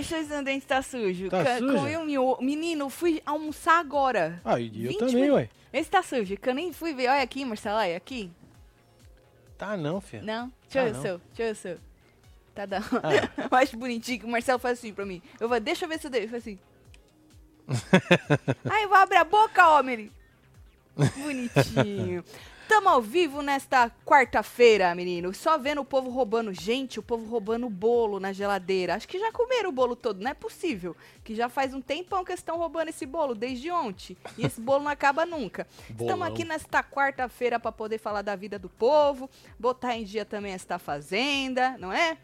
deixa eu se o dente tá sujo. Tá Ca- sujo? mio- Menino, fui almoçar agora. Ah, e eu 20 também, minutos. ué. Esse tá sujo, que eu nem fui ver. Olha aqui, Marcelo, olha aqui. Tá não, filho. Não? Deixa Ah, eu ver o seu, deixa eu ver o seu. Tá dando. Ah. eu acho bonitinho que o Marcelo faz assim pra mim. Eu vou, deixa eu ver se eu dei. Faz assim. Aí eu vou abrir a boca, homem. Bonitinho. Tamo ao vivo nesta quarta-feira, menino. Só vendo o povo roubando. Gente, o povo roubando bolo na geladeira. Acho que já comeram o bolo todo. Não é possível. Que já faz um tempão que eles estão roubando esse bolo, desde ontem. E esse bolo não acaba nunca. Estamos aqui nesta quarta-feira para poder falar da vida do povo, botar em dia também esta fazenda, não é?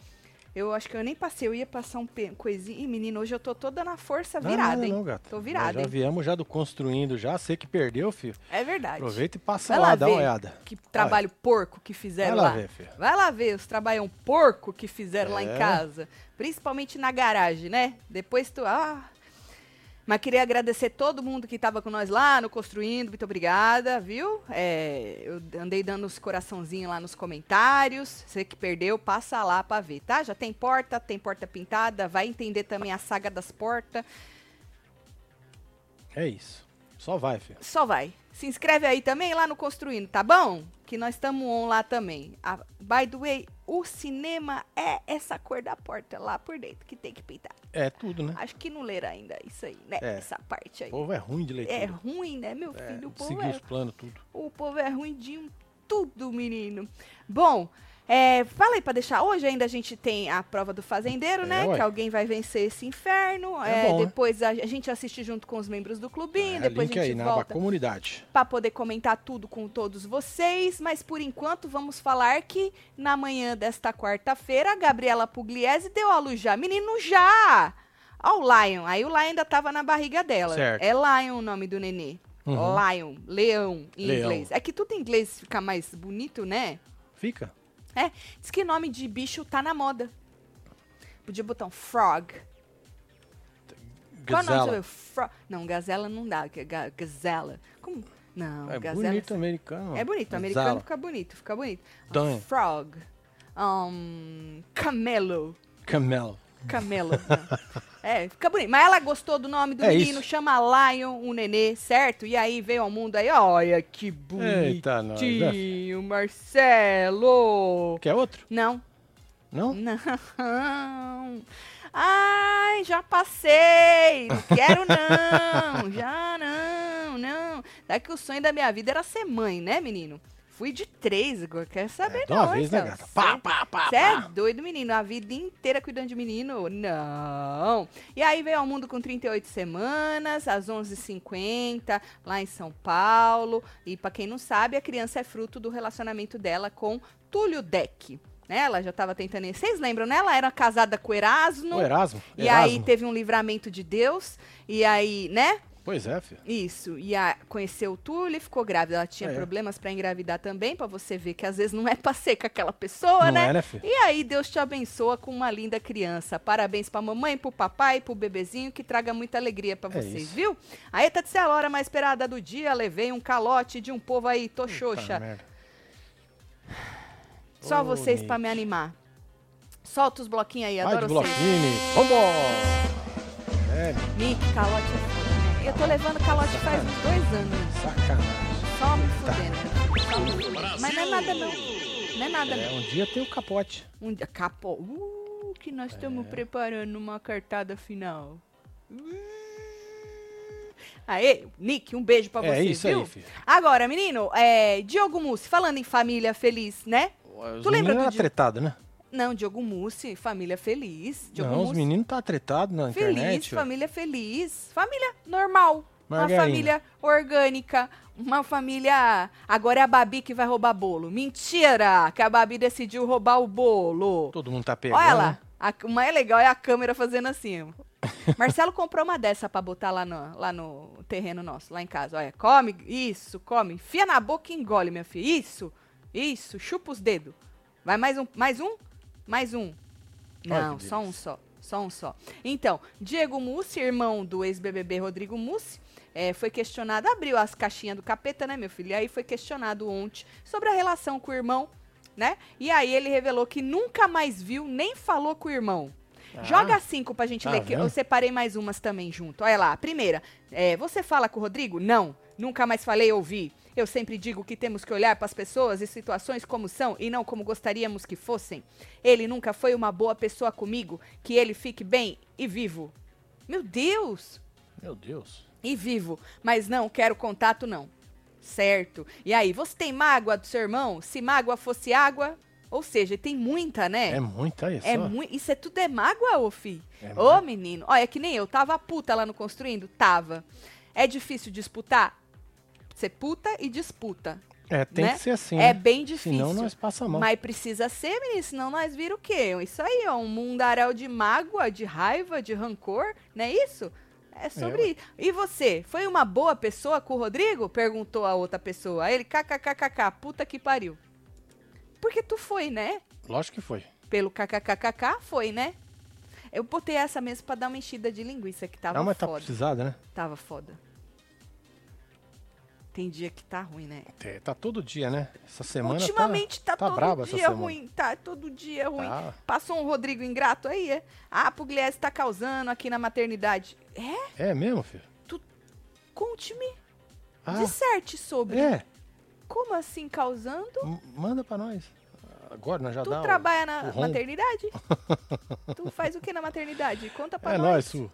Eu acho que eu nem passei, eu ia passar um coisinho. Ih, menino, hoje eu tô toda na força Não, virada, nada hein? não, gato. Tô virada, Nós já hein? viemos já do construindo já. Você que perdeu, filho. É verdade. Aproveita e passa Vai lá, lá dá uma olhada. Que trabalho porco que fizeram Vai lá lá. ver, filho. Vai lá ver os trabalhão porco que fizeram lá em É. casa. Principalmente na garagem, né? Depois tu. Ah. Mas queria agradecer todo mundo que tava com nós lá no Construindo. Muito obrigada, viu? É, eu andei dando os coraçãozinhos lá nos comentários. Você que perdeu, passa lá pra ver, tá? Já tem porta, tem porta pintada. Vai entender também a saga das portas. É isso. Só vai, filho. Só vai. Se inscreve aí também lá no Construindo, tá bom? Que nós estamos on lá também. Ah, by the way, o cinema é essa cor da porta lá por dentro que tem que pintar. É tudo, né? Acho que não leram ainda isso aí, né? É. Essa parte aí. O povo é ruim de leitura. É ruim, né, meu filho? o, povo Seguir é, os planos, tudo. o povo é ruim de um tudo, menino. Bom, é, fala aí pra deixar. Hoje ainda a gente tem a prova do fazendeiro, É, né? ué. Que alguém vai vencer esse inferno. É É, bom, né? depois a, a gente assiste junto com os membros do clubinho. É, depois a gente aí na volta comunidade. para poder comentar tudo com todos vocês, mas por enquanto vamos falar que na manhã desta quarta-feira a Gabriela Pugliese deu à luz já. Menino já! Ó o Lion, aí o Lion ainda tava na barriga dela. Certo. É Lion o nome do nenê. Uhum. Lion, leão em Leão. inglês. É que tudo em inglês fica mais bonito, né? Fica. É, diz que nome de bicho tá na moda. Podia botar um frog. Qual é o nome? Gazela. Fro Não, gazela não dá. é ga- Gazela. Como? Não, É gazela. bonito americano. É bonito, Gazela. americano fica bonito, fica bonito. Um frog. Um, camelo. Camelo. Camelo. é, fica bonito. Mas ela gostou do nome do É menino, isso. chama Lion, o nenê, certo? E aí veio ao mundo aí, olha que Eita, né? bonitinho, Marcelo. Quer outro? Não, Não? não. Ai, já passei. Não quero não. Já não, não. Daqui o sonho da minha vida era ser mãe, né, menino? Fui de três, agora quero saber É, de uma não, vez, né, Marcelo? gata? Pá, pá, pá, Você é doido, menino. A vida inteira cuidando de menino? Não. E aí veio ao mundo com 38 semanas, às 11h50, lá em São Paulo. E pra quem não sabe, a criança é fruto do relacionamento dela com Túlio Deck. Né? Ela já tava tentando... Vocês lembram, né? Ela era casada com Erasmo. O Erasmo? E aí Erasmo. teve um livramento de Deus. E aí, né? Pois é, filho. Isso. E a, conheceu o Túlio e ficou grávida. Ela tinha É. problemas pra engravidar também, pra você ver que às vezes não é pra ser com aquela pessoa, Não né? é, né, filho? E aí Deus te abençoa com uma linda criança. Parabéns pra mamãe, pro papai, pro bebezinho, que traga muita alegria pra É vocês, viu? Aí tá de ser a hora mais esperada do dia, levei um calote de um povo aí, tô xoxa. merda. Só Ô, vocês Nick. me animar. Solta os bloquinhos aí, Vai de adoro vocês. bloquinho. Vambora! É, Nick, calote é? Eu tô levando calote faz uns dois anos. sacanagem. Só me fudendo. Só me fudendo. Mas não é nada não. Não é nada É, não. um dia tem o capote. Um dia, capô. Uh, que nós estamos É. preparando uma cartada final. Uh. Aê, Nick, um beijo pra é você, isso viu? aí, filho. Agora, menino, é, Diogo Mussi, falando em família feliz, né? Os Tu lembra do era tretado, né? Não, Diogo Mussi, família feliz. Diogo não, os Mussi, meninos tá tretado na feliz, internet. ó. família feliz. Família normal. Uma Margarina. família orgânica. Uma família. Agora é a Babi que vai roubar bolo. Mentira! Que a Babi decidiu roubar o bolo. Todo mundo tá pegando. Olha lá. A, o mais legal é a câmera fazendo assim. Marcelo comprou uma dessa pra botar lá no, lá no terreno nosso, lá em casa. Olha, come, isso, come. Enfia na boca e engole, minha filha. Isso, isso, chupa os dedos. Vai mais um, mais um, mais um. Não, só um só, só um só. Então, Diego Mussi, irmão do ex-BBB Rodrigo Mussi, eh, foi questionado, abriu as caixinhas do capeta, né, meu filho? E aí foi questionado ontem sobre a relação com o irmão, né? E aí ele revelou que nunca mais viu nem falou com o irmão. Ah. Joga cinco pra gente Tá ler, que eu vendo? separei mais umas também junto. Olha lá, a primeira. é, você fala com o Rodrigo? Não. Nunca mais falei ou ouvi. Eu sempre digo que temos que olhar para as pessoas e situações como são e não como gostaríamos que fossem. Ele nunca foi uma boa pessoa comigo, que ele fique bem e vivo. Meu Deus! Meu Deus. E vivo, mas não quero contato não. Certo. E aí, você tem mágoa do seu irmão? Se mágoa fosse água? Ou seja, tem muita, né? É muita aí, É só. muito. Isso é tudo é mágoa, ô fi. É Ô, menino. Olha, é que nem eu. Tava puta lá no construindo? Tava. É difícil disputar? Ser puta e disputa. É, tem né? que ser assim. é né? bem difícil. Senão nós passa a mão. Mas precisa ser, menino, senão nós vira o quê? Isso aí, ó, um mundaréu de mágoa, de raiva, de rancor, não é isso? É sobre ué. isso. E você, foi uma boa pessoa com o Rodrigo? Perguntou a outra pessoa. Aí ele, kkkk, puta que pariu. Porque tu foi, né? Lógico que foi. Pelo kkkk, foi, né? Eu botei essa mesmo pra dar uma enchida de linguiça, que tava Não, mas tá foda. precisada, né? Tava foda. Tem dia que tá ruim, né? É, Tá todo dia, né? Essa semana Ultimamente tá, tá todo braba essa dia semana. ruim, tá todo dia ruim. Tá. Passou um Rodrigo ingrato aí, é? Ah, Pugliese tá causando aqui na maternidade. É? tá... É mesmo, filho? Conte-me, Ah, disserte sobre. é. Como assim causando? M- Manda pra nós. Agora nós já Tu dá o- trabalha na o maternidade? tu faz o que na maternidade? Conta pra É nós. nóis, Su.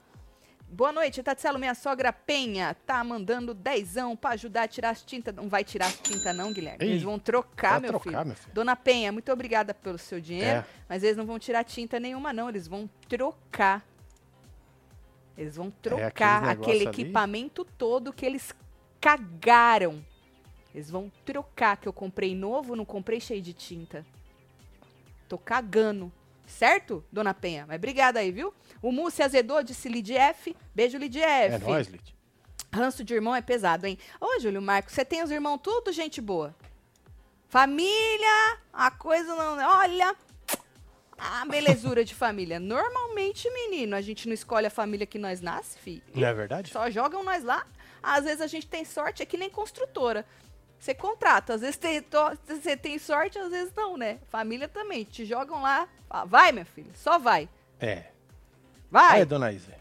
Boa noite, Tatselo, minha sogra Penha tá mandando dezão pra ajudar a tirar as tintas. Não vai tirar as tintas não, Guilherme. Eles Ei, vão trocar, meu trocar, filho. meu filho. Dona Penha, muito obrigada pelo seu dinheiro, É. mas eles não vão tirar tinta nenhuma não, eles vão trocar. Eles vão trocar aqueles negócio aquele ali. equipamento todo que eles cagaram. Eles vão trocar, que eu comprei novo, não comprei cheio de tinta. Tô cagando. Certo, dona Penha? Mas obrigada aí, viu? O Mu se azedou, disse Lidief. Beijo, Lidief. É nóis, Lid. Ranço de irmão é pesado, hein? Ô, Júlio Marcos, você tem os irmãos tudo gente boa. Família, a coisa não... Olha, a belezura de família. Normalmente, menino, a gente não escolhe a família que nós nasce, filho. Não é verdade? Só jogam nós lá. Às vezes a gente tem sorte, é que nem construtora. Você contrata, às vezes tem, você tem sorte, às vezes não, né? Família também, te jogam lá. fala, Vai, minha filha, só vai. É. Vai. Aí, dona Isa.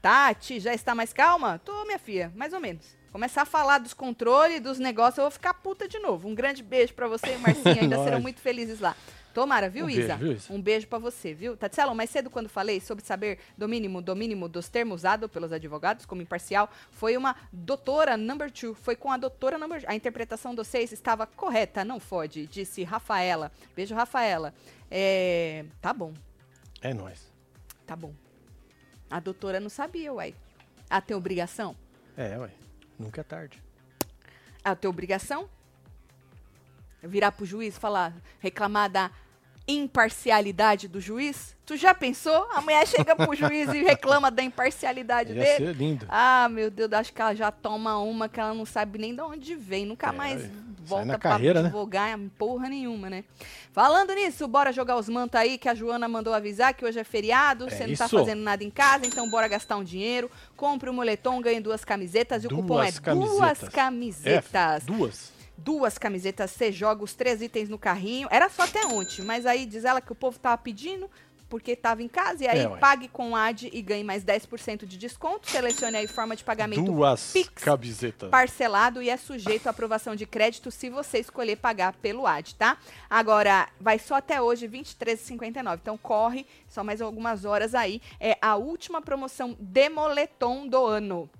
Tati, já está mais calma? Tô, minha filha, mais ou menos. Começar a falar dos controles, dos negócios, eu vou ficar puta de novo. Um grande beijo pra você e Marcinha, ainda serão muito felizes lá. Tomara, viu, Um Isa? beijo, viu, Isa? Um beijo pra você, viu? Tatselo, mais cedo quando falei sobre saber do mínimo, do mínimo dos termos usados pelos advogados como imparcial, foi uma doutora number two. Foi com a doutora number A interpretação dos seis estava correta, não fode, disse Rafaela. Beijo, Rafaela. É, tá bom. É nóis. Tá bom. A doutora não sabia, uai. Ela tem obrigação? É, ué. Nunca é tarde. Ela tem obrigação? Virar pro juiz falar, reclamar da imparcialidade do juiz? Tu já pensou? A mulher chega pro juiz e reclama da imparcialidade Ia dele? ser lindo. Ah, meu Deus, acho que ela já toma uma que ela não sabe nem de onde vem, nunca É, mais volta na pra carreira, né? advogar porra nenhuma, né? Falando nisso, bora jogar os mantos aí, que a Joana mandou avisar que hoje é feriado, É você não tá isso. fazendo nada em casa, então bora gastar um dinheiro, compre o moletom, ganhe duas camisetas e o cupom é Duas duas camisetas. camisetas. É, duas. Duas camisetas, você joga os três itens no carrinho. Era só até ontem, mas aí diz ela que o povo tava pedindo porque tava em casa e aí É, pague com AD e ganhe mais 10% de desconto. Selecione aí forma de pagamento Duas Pix. camisetas. parcelado e é sujeito à aprovação de crédito se você escolher pagar pelo AD, tá? Agora, vai só até hoje, R$ 23,59. Então, corre, só mais algumas horas aí. É a última promoção de moletom do ano.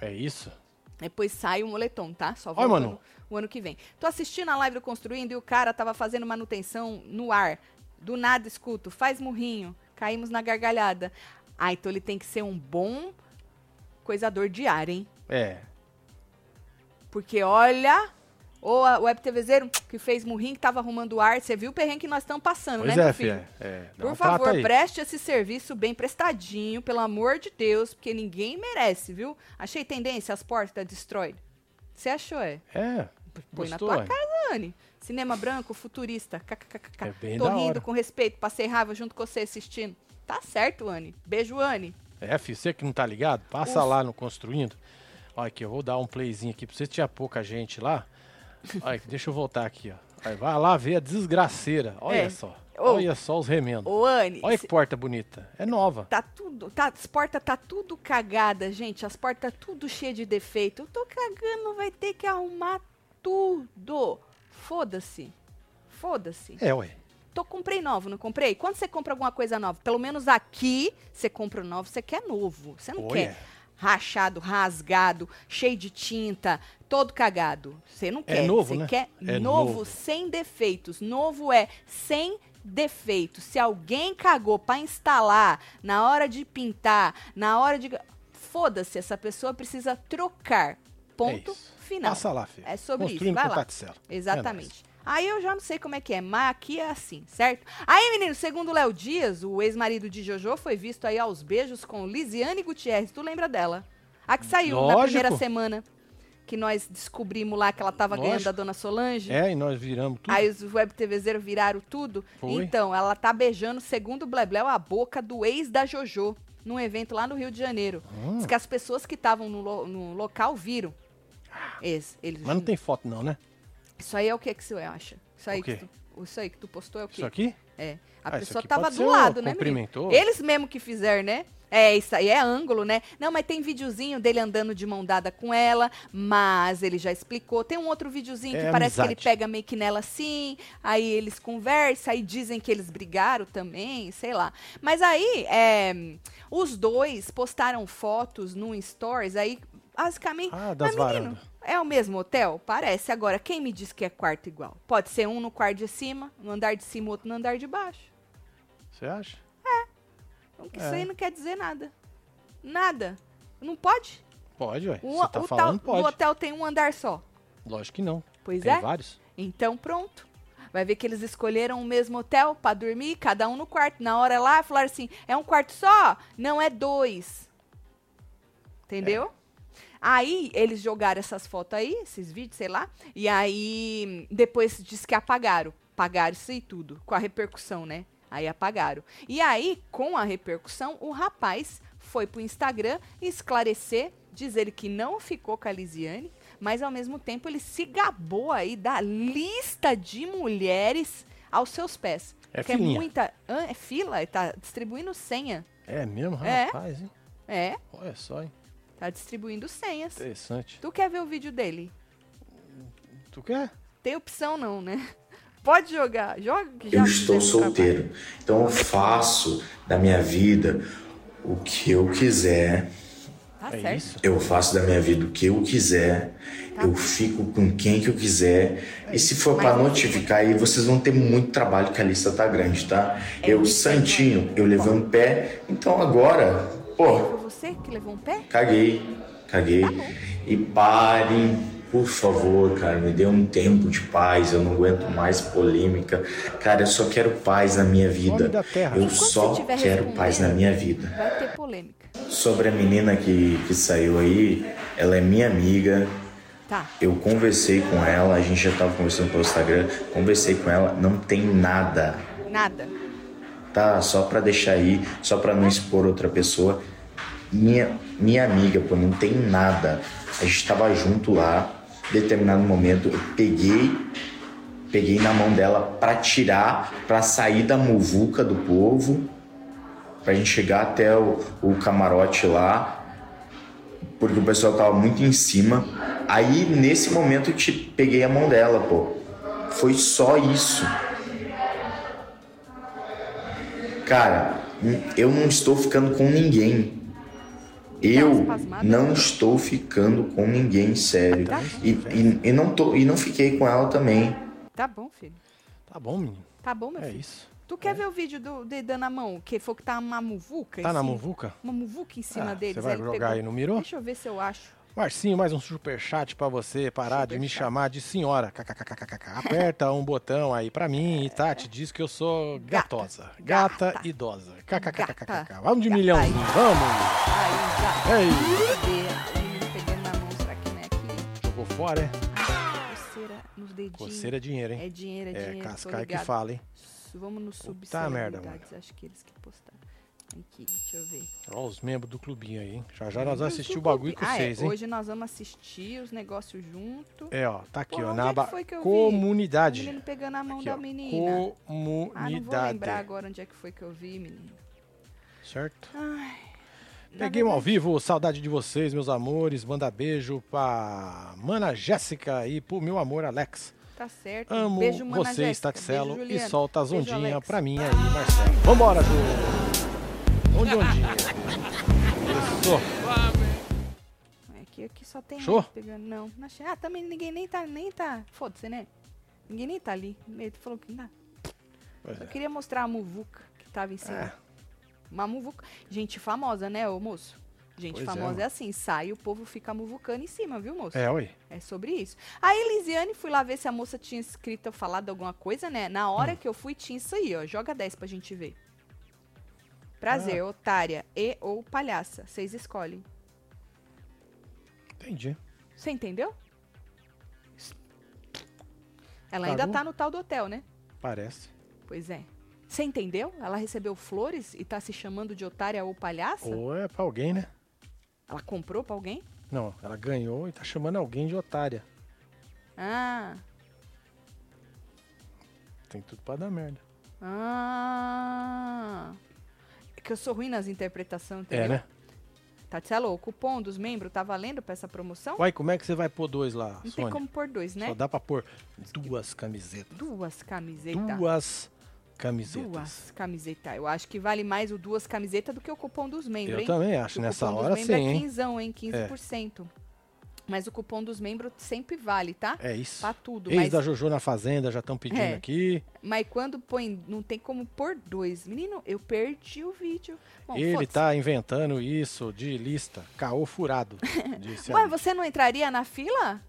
É isso? Depois sai o moletom, tá? Só Oi, volta Manu. no- o ano que vem. Tô assistindo a live do Construindo e o cara tava fazendo manutenção no ar. Do nada escuto, faz murrinho. Caímos na gargalhada. Ah, então ele tem que ser um bom coisador de ar, hein? É. Porque olha, o a- o Web TVzeiro que fez murrinho, que tava arrumando o ar. Você viu o perrengue que nós estamos passando, Pois né, é, meu filho? É. Dá Por favor, preste esse serviço bem prestadinho, pelo amor de Deus, porque ninguém merece, viu? Achei tendência as portas destroy. Você achou, é? É. Põe na tua é? casa, Anne. Cinema branco, futurista. kkkk. É bem Tô rindo com respeito, passei raiva junto com você assistindo. Tá certo, Anne. Beijo, Anne. É, filho, você que não tá ligado, passa Ufa. lá no Construindo. Olha aqui, eu vou dar um playzinho aqui pra você. Tinha pouca gente lá. Olha, deixa eu voltar aqui, ó. Aí vai lá ver a desgraceira. Olha É. só. Ô, Olha só os remendos. ô Anne, Olha que porta bonita. É nova. tá tudo, tá, as portas tá tudo cagada, gente. As portas tudo cheia de defeito. Eu tô cagando, vai ter que arrumar tudo. Foda-se. Foda-se. É, ué. Tô comprei novo, não comprei? Quando você compra alguma coisa nova, pelo menos aqui, você compra o novo, você quer novo. Você não quer rachado, rasgado, cheio de tinta, todo cagado. Você não É quer. novo, você né? quer É novo, novo. sem defeitos. Novo é sem defeitos. Se alguém cagou pra instalar na hora de pintar, na hora de foda-se, essa pessoa precisa trocar. Ponto É. final. Passa lá, filho. É sobre isso. Construindo Vai com lá. Taticela. Exatamente. Aí eu já não sei como é que é, mas aqui é assim, certo? Aí, menino, segundo o Léo Dias, o ex-marido de Jojo foi visto aí aos beijos com Lisiane Gutierrez. Tu lembra dela? A que saiu na Lógico. primeira semana. Que nós descobrimos lá que ela tava ganhando Lógico. da dona Solange. É, e nós viramos tudo. Aí os web TVzeiros viraram tudo. Foi. Então, ela tá beijando, segundo o Blebleu, a boca do ex da Jojo, num evento lá no Rio de Janeiro. Hum. Diz que as pessoas que estavam no, lo- no local viram. Esse, Mas não tem foto não, né? isso aí é o que que você acha? Isso aí, O que tu, isso aí que tu postou é o quê? Isso aqui? É. A Ah, pessoa tava do lado, né, menino? Eles mesmo que fizeram, né? É, isso aí é ângulo, né? Não, mas tem videozinho dele andando de mão dada com ela, mas ele já explicou. Tem um outro videozinho que É parece que ele pega meio que nela assim, aí eles conversam, aí dizem que eles brigaram também, sei lá. Mas aí, é, os dois postaram fotos no Stories, aí, basicamente... Ah, das mas, menino, varandas. É o mesmo hotel? Parece. Agora, quem me diz que é quarto igual? Pode ser um no quarto de cima, no andar de cima, outro no andar de baixo. Você acha? Então, Isso É. aí não quer dizer nada. Nada. Não pode? Pode, ué. O, Você tá o falando, tal- pode. o hotel tem um andar só. Lógico que não. Pois tem é. vários. Então pronto. Vai ver que eles escolheram o mesmo hotel pra dormir, cada um no quarto. Na hora lá, falaram assim: é um quarto só? Não, é dois. Entendeu? Aí eles jogaram essas fotos aí, esses vídeos, sei lá. E aí depois diz que apagaram. Pagaram isso e tudo, com a repercussão, né? Aí apagaram. E aí, com a repercussão, o rapaz foi pro Instagram esclarecer, dizer que não ficou com a Lisiane, mas ao mesmo tempo ele se gabou aí da lista de mulheres aos seus pés. É que é filinha. muita. Hã? é fila? Ele tá distribuindo senha. É mesmo, É. rapaz, hein? É, Olha só, hein? Tá distribuindo senhas. Interessante. Tu quer ver o vídeo dele? Tu quer? Tem opção não, né? Pode jogar. Joga que já Eu estou trabalho. solteiro, então eu faço da minha vida o que eu quiser. Tá É certo. isso? Eu faço da minha vida o que eu quiser. Tá Eu fico com quem que eu quiser. E se for para notificar aí, vocês vão ter muito trabalho que a lista tá grande, tá? É eu, santinho, eu levei um pé. Então agora, pô, Foi você que levou um pé? caguei, caguei. Tá. E parem, por favor, cara, me dê um tempo de paz. Eu não aguento mais polêmica. Cara, eu só quero paz na minha vida. Eu só quero paz na minha vida. Vai ter polêmica. Sobre a menina que, que saiu aí, ela é minha amiga. Tá. Eu conversei com ela, a gente já tava conversando pelo Instagram. Conversei com ela, não tem nada, Nada. Tá? Só pra deixar aí, só pra não expor outra pessoa. Minha, minha amiga, pô, não tem nada. A gente tava junto lá, determinado momento, eu peguei, peguei na mão dela pra tirar, pra sair da muvuca do povo, pra gente chegar até o, o camarote lá, porque o pessoal tava muito em cima. Aí, nesse momento, eu te peguei a mão dela, pô. Foi só isso. Cara, eu não estou ficando com ninguém. Eu não estou ficando com ninguém, sério. Tá. E, e, e não tô, e não fiquei com ela também. Tá bom, filho. Tá bom, menino. Tá bom, meu É filho. isso. Tu quer ver o vídeo do de dando a mão? Que foi que tá uma muvuca? Tá na muvuca? Uma muvuca em cima Ah, deles. Você vai aí jogar pegou. aí no mirô? Deixa eu ver se eu acho. Marcinho, mais um superchat pra você parar de me Superchat. chamar de senhora. KKKKK. Aperta um botão aí pra mim e Tati diz que eu sou gatosa. Gata, Gata. idosa. KKKKK. Vamos de Gata. milhãozinho, vamos! Aí, já. Ei, pegando na mão, será que não é aqui? jogou fora, é? Coceira nos dedinhos. Coceira é dinheiro, hein? É dinheiro, é É, dinheiro. tô Cascai que fala, hein? Vamos no Puta merda, subcelebridades, acho que eles que postaram. Aqui, deixa eu ver. Ó, os membros do clubinho aí, hein? Já já nós vamos assistir o bagulho com. Ah, é, vocês, hein? Hoje nós vamos assistir os negócios junto. É, ó, tá aqui, Pô, ó, na é aba eu vi? O comunidade. menino pegando a mão Aqui, da ó, menina. Ah, não vou Comunidade. lembrar agora onde é que foi que eu vi, menino. certo? Ai. Peguei um ao vivo, saudade de vocês, meus amores. Manda beijo pra Mana Jéssica e pro meu amor Alex. Tá certo. Amo Beijo, vocês, Jéssica. Taxelo, Beijo, e solta as ondinhas pra mim aí, Marcelo. Vambora, Ju! Onde ondinha? Isso. É aqui só tem Show? pegando. Não, não achei. Ah, também ninguém nem tá. Nem tá. Foda-se, né? Ninguém nem tá ali. Ele falou que não. Pois Eu é. queria mostrar a muvuca que tava em cima. É. Uma muvuca. Gente famosa, né, ô moço? Gente Pois é, famosa mano. é, assim, sai e o povo fica muvucando em cima, viu, moço? É, oi. É sobre isso. Aí, Elisiane, fui lá ver se a moça tinha escrito ou falado alguma coisa, né? Na hora Hum. que eu fui, tinha isso aí, ó. Joga 10 pra gente ver. Prazer, Ah. otária e ou palhaça. Vocês escolhem. Entendi. Você entendeu? Ela ainda tá no tal do hotel, né? Parece. Pois é. Você entendeu? Ela recebeu flores e tá se chamando de otária ou palhaça? Ou é pra alguém, né? Ela comprou pra alguém? Não, ela ganhou e tá chamando alguém de otária. Ah. Tem tudo pra dar merda. Ah. É que eu sou ruim nas interpretações, entendeu? É, né? Tatielo, o cupom dos membros tá valendo pra essa promoção? Uai, como é que você vai pôr dois lá, Não tem Sônia? como pôr dois, né? Só dá pra pôr duas camisetas. Duas camisetas. Duas camisetas. Duas camisetas. Eu acho que vale mais o duas camisetas do que o cupom dos membros, Eu hein? também acho. O Nessa hora dos sim, é hein? quinzão, hein? 15%. Mas o cupom dos membros sempre vale, tá? É isso. Pra tudo. Ex Mas, da Jojo na Fazenda já estão pedindo É. aqui. mas quando põe, não tem como pôr dois. Menino, eu perdi o vídeo. Bom, Ele tá inventando isso de lista. Caô furado. Ué, ali. você não entraria na fila?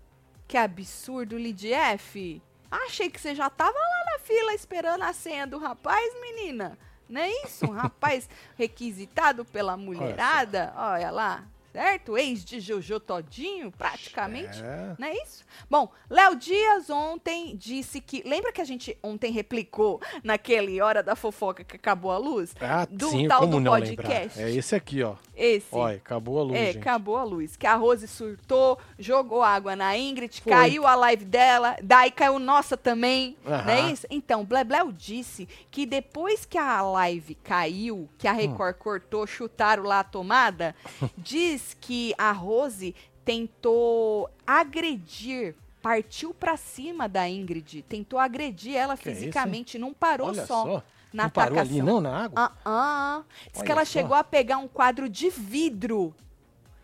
Que absurdo, Lidief. Achei que você já tava lá na fila esperando a senha do rapaz, menina. Não é isso? Um rapaz requisitado pela mulherada. Olha lá, certo? Ex de Jojo Todinho, praticamente. É. Não é isso? Bom, Léo Dias ontem disse que. Lembra que a gente ontem replicou naquele Hora da Fofoca que acabou a luz? Ah, Do sim, tal como do não podcast. lembrar? É esse aqui, ó. Esse. Olha, acabou a luz, É, gente. acabou a luz. Que a Rose surtou, jogou água na Ingrid, Foi. caiu a live dela, daí caiu nossa também, Aham. não é isso? Então, Blebleu disse que depois que a live caiu, que a Record Hum. cortou, chutaram lá a tomada, diz que a Rose tentou agredir, partiu pra cima da Ingrid, tentou agredir ela Que isso, fisicamente, não parou Olha só, só. na não parou ali não, na água? Ah, ah. Diz que Olha ela só. chegou a pegar um quadro de vidro,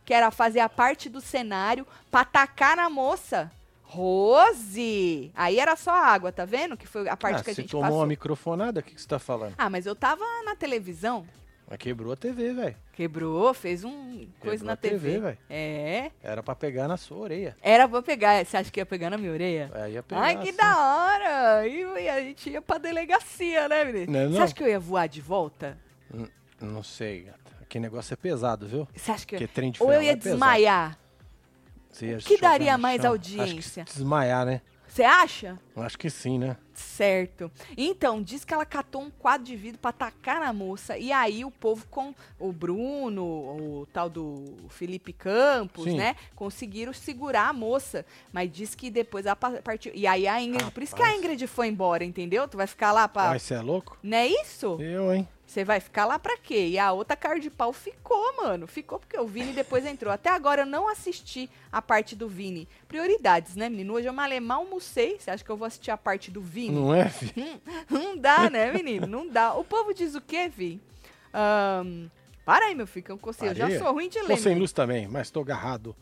que era fazer a parte do cenário, pra atacar na moça. Rose! Aí era só água, tá vendo? Que foi a parte ah, que a você gente tomou passou. uma microfonada, o que, que você tá falando? Ah, mas eu tava na televisão. Mas quebrou a TV, velho. Quebrou, fez um coisa Quebrou na a TV, TV. velho. é. Era pra pegar na sua orelha. Era pra pegar. Você acha que ia pegar na minha orelha? Aí ia pegar Ai, que assim. da hora! E a gente ia pra delegacia, né, menino? Não é Você não? acha que eu ia voar de volta? N- Não sei, gata. Aquele negócio é pesado, viu? Você acha que eu... Trem de Ou eu ia é desmaiar? Você ia O que daria mais chão. audiência? Desmaiar, né? Você acha? Acho que sim, né? Certo. Então, diz que ela catou um quadro de vidro pra atacar na moça. E aí o povo com o Bruno, o tal do Felipe Campos, Sim. né? Conseguiram segurar a moça. Mas diz que depois ela pa- partiu. E aí a Ingrid. Por isso que a Rapaz. Ingrid foi embora, entendeu? Tu vai ficar lá pra. Mas você é louco? Não é isso? Eu, hein? Você vai ficar lá pra quê? E a outra cara de pau ficou, mano. Ficou porque o Vini depois entrou. Até agora eu não assisti a parte do Vini. Prioridades, né, menino? Hoje eu malemar almocei. Você acha que eu vou assistir a parte do Vini? Não é, filho? Não dá, né, menino? Não dá. O povo diz o quê, Vi? Ahn, para aí, meu filho, que eu consigo. Eu já sou ruim de Tô ler. sem menino. luz também, mas tô agarrado